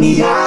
TKN Ásia.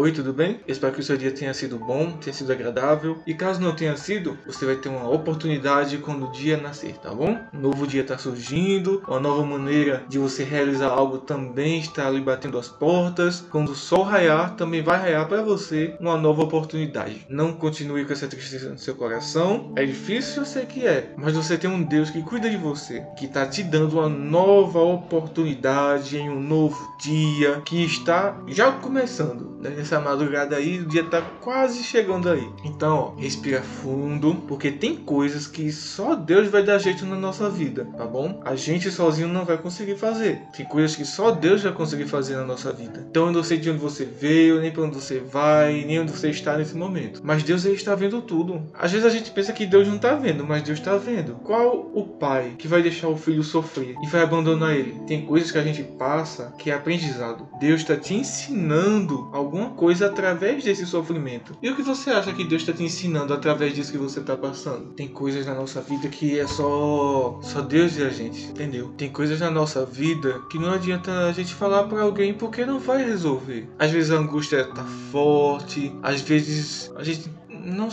Oi, tudo bem? Espero que o seu dia tenha sido bom, tenha sido agradável. E caso não tenha sido, você vai ter uma oportunidade quando o dia nascer, tá bom? Um novo dia está surgindo, uma nova maneira de você realizar algo também está ali batendo as portas. Quando o sol raiar, também vai raiar para você uma nova oportunidade. Não continue com essa tristeza no seu coração. É difícil, eu sei que é, mas você tem um Deus que cuida de você, que está te dando uma nova oportunidade em um novo dia que está já começando. Né? Essa madrugada aí, o dia tá quase chegando aí. Então, ó, respira fundo, porque tem coisas que só Deus vai dar jeito na nossa vida, tá bom? A gente sozinho não vai conseguir fazer. Tem coisas que só Deus vai conseguir fazer na nossa vida. Então, eu não sei de onde você veio, nem para onde você vai, nem onde você está nesse momento. Mas Deus ele está vendo tudo. Às vezes a gente pensa que Deus não está vendo, mas Deus está vendo. Qual o pai que vai deixar o filho sofrer e vai abandonar ele? Tem coisas que a gente passa que é aprendizado. Deus está te ensinando alguma coisa através desse sofrimento. E o que você acha que Deus está te ensinando através disso que você está passando? Tem coisas na nossa vida que é só só Deus e a gente, entendeu? Tem coisas na nossa vida que não adianta a gente falar para alguém porque não vai resolver. Às vezes a angústia tá forte, às vezes a gente não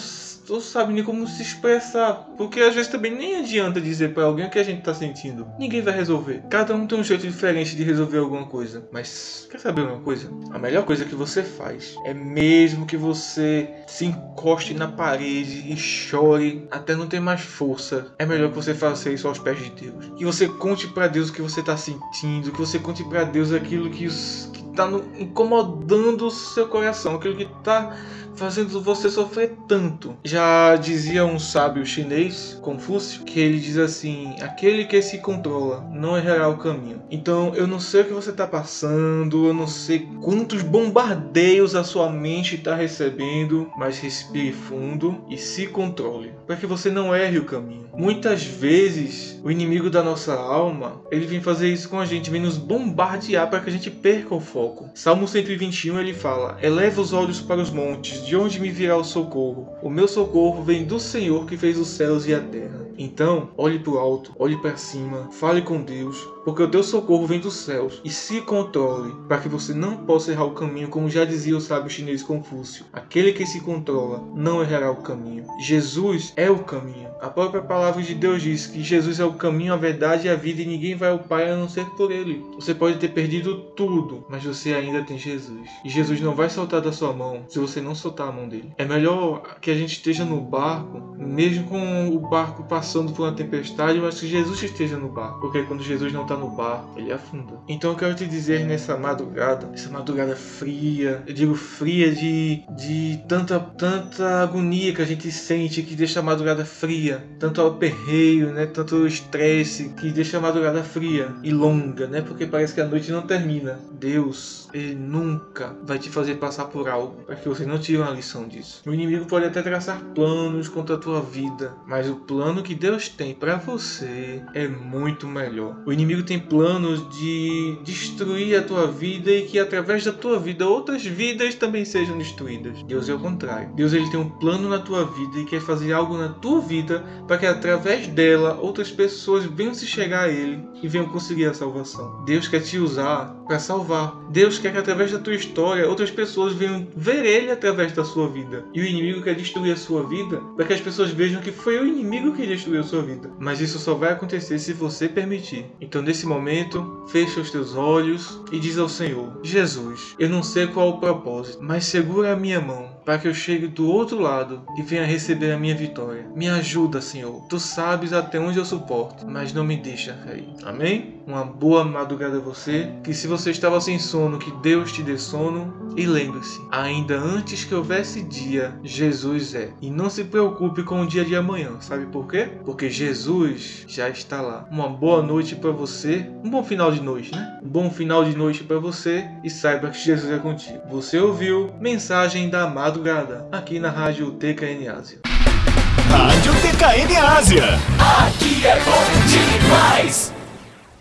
não sabe nem como se expressar. Porque às vezes também nem adianta dizer para alguém o que a gente tá sentindo. Ninguém vai resolver. Cada um tem um jeito diferente de resolver alguma coisa. Mas quer saber uma coisa? A melhor coisa que você faz é mesmo que você se encoste na parede e chore até não ter mais força. É melhor que você faça isso aos pés de Deus. Que você conte para Deus o que você tá sentindo. Que você conte para Deus aquilo que, que tá no, incomodando o seu coração. Aquilo que tá fazendo você sofrer tanto. Já dizia um sábio chinês, Confúcio, que ele diz assim: aquele que se controla não errará o caminho. Então eu não sei o que você está passando, eu não sei quantos bombardeios a sua mente está recebendo, mas respire fundo e se controle, para que você não erre o caminho. Muitas vezes o inimigo da nossa alma ele vem fazer isso com a gente, vem nos bombardear para que a gente perca o foco. Salmo 121 ele fala: eleva os olhos para os montes de onde me virá o socorro? O meu socorro vem do Senhor que fez os céus e a terra. Então, olhe para o alto, olhe para cima, fale com Deus, porque o teu socorro vem dos céus. E se controle, para que você não possa errar o caminho, como já dizia o sábio chinês Confúcio. Aquele que se controla não errará o caminho. Jesus é o caminho. A própria palavra de Deus diz que Jesus é o caminho, a verdade e a vida, e ninguém vai ao Pai a não ser por Ele. Você pode ter perdido tudo, mas você ainda tem Jesus. E Jesus não vai soltar da sua mão se você não soltar a mão dele. É melhor que a gente esteja no barco, mesmo com o barco passando por uma tempestade, mas que Jesus esteja no barco. Porque quando Jesus não está no barco, ele afunda. Então eu quero te dizer nessa madrugada, essa madrugada fria, eu digo fria de, de tanta, tanta agonia que a gente sente que deixa a madrugada fria, tanto aperreio, né? Tanto estresse que deixa a madrugada fria e longa, né? Porque parece que a noite não termina. Deus, ele nunca vai te fazer passar por algo para que você não tire uma lição disso. O inimigo pode até traçar planos contra a tua vida, mas o plano que Deus tem para você é muito melhor. O inimigo tem planos de destruir a tua vida e que através da tua vida outras vidas também sejam destruídas. Deus é o contrário. Deus ele tem um plano na tua vida e quer fazer algo na tua vida para que através dela outras pessoas venham se chegar a ele e venham conseguir a salvação. Deus quer te usar para salvar. Deus quer que através da tua história outras pessoas venham ver ele através da sua vida. E o inimigo quer destruir a sua vida para que as pessoas vejam que foi o inimigo que destruiu sua vida. Mas isso só vai acontecer se você permitir. Então, nesse momento, fecha os teus olhos e diz ao Senhor: Jesus, eu não sei qual o propósito, mas segura a minha mão para que eu chegue do outro lado e venha receber a minha vitória. Me ajuda, Senhor. Tu sabes até onde eu suporto, mas não me deixa cair. Amém? Uma boa madrugada a você. Que se você estava sem sono, que Deus te dê sono. E lembre-se, ainda antes que houvesse dia, Jesus é. E não se preocupe com o dia de amanhã. Sabe por quê? Porque Jesus já está lá. Uma boa noite para você. Um bom final de noite, né? Um bom final de noite para você. E saiba que Jesus é contigo. Você ouviu mensagem da madrugada aqui na Rádio TKN Ásia. Rádio TKN Ásia. Aqui é bom demais.